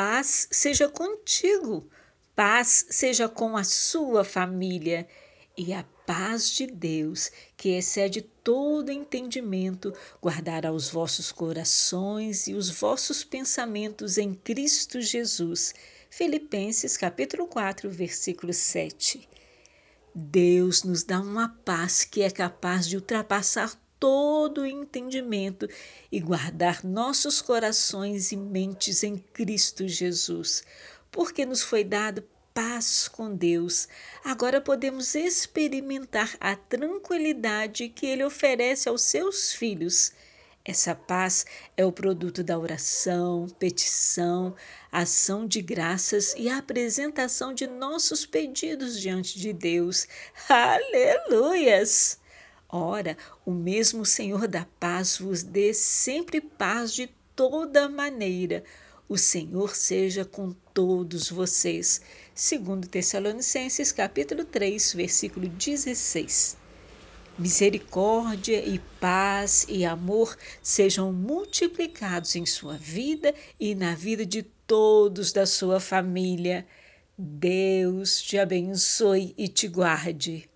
paz seja contigo, paz seja com a sua família e a paz de Deus, que excede todo entendimento, guardará os vossos corações e os vossos pensamentos em Cristo Jesus. Filipenses capítulo 4, versículo 7. Deus nos dá uma paz que é capaz de ultrapassar todo o entendimento e guardar nossos corações e mentes em Cristo Jesus, porque nos foi dado paz com Deus. Agora podemos experimentar a tranquilidade que Ele oferece aos seus filhos. Essa paz é o produto da oração, petição, ação de graças e apresentação de nossos pedidos diante de Deus. Aleluias! Ora, o mesmo Senhor da paz vos dê sempre paz de toda maneira o Senhor seja com todos vocês. Segundo Tessalonicenses, capítulo 3, versículo 16. Misericórdia e paz e amor sejam multiplicados em sua vida e na vida de todos da sua família. Deus te abençoe e te guarde.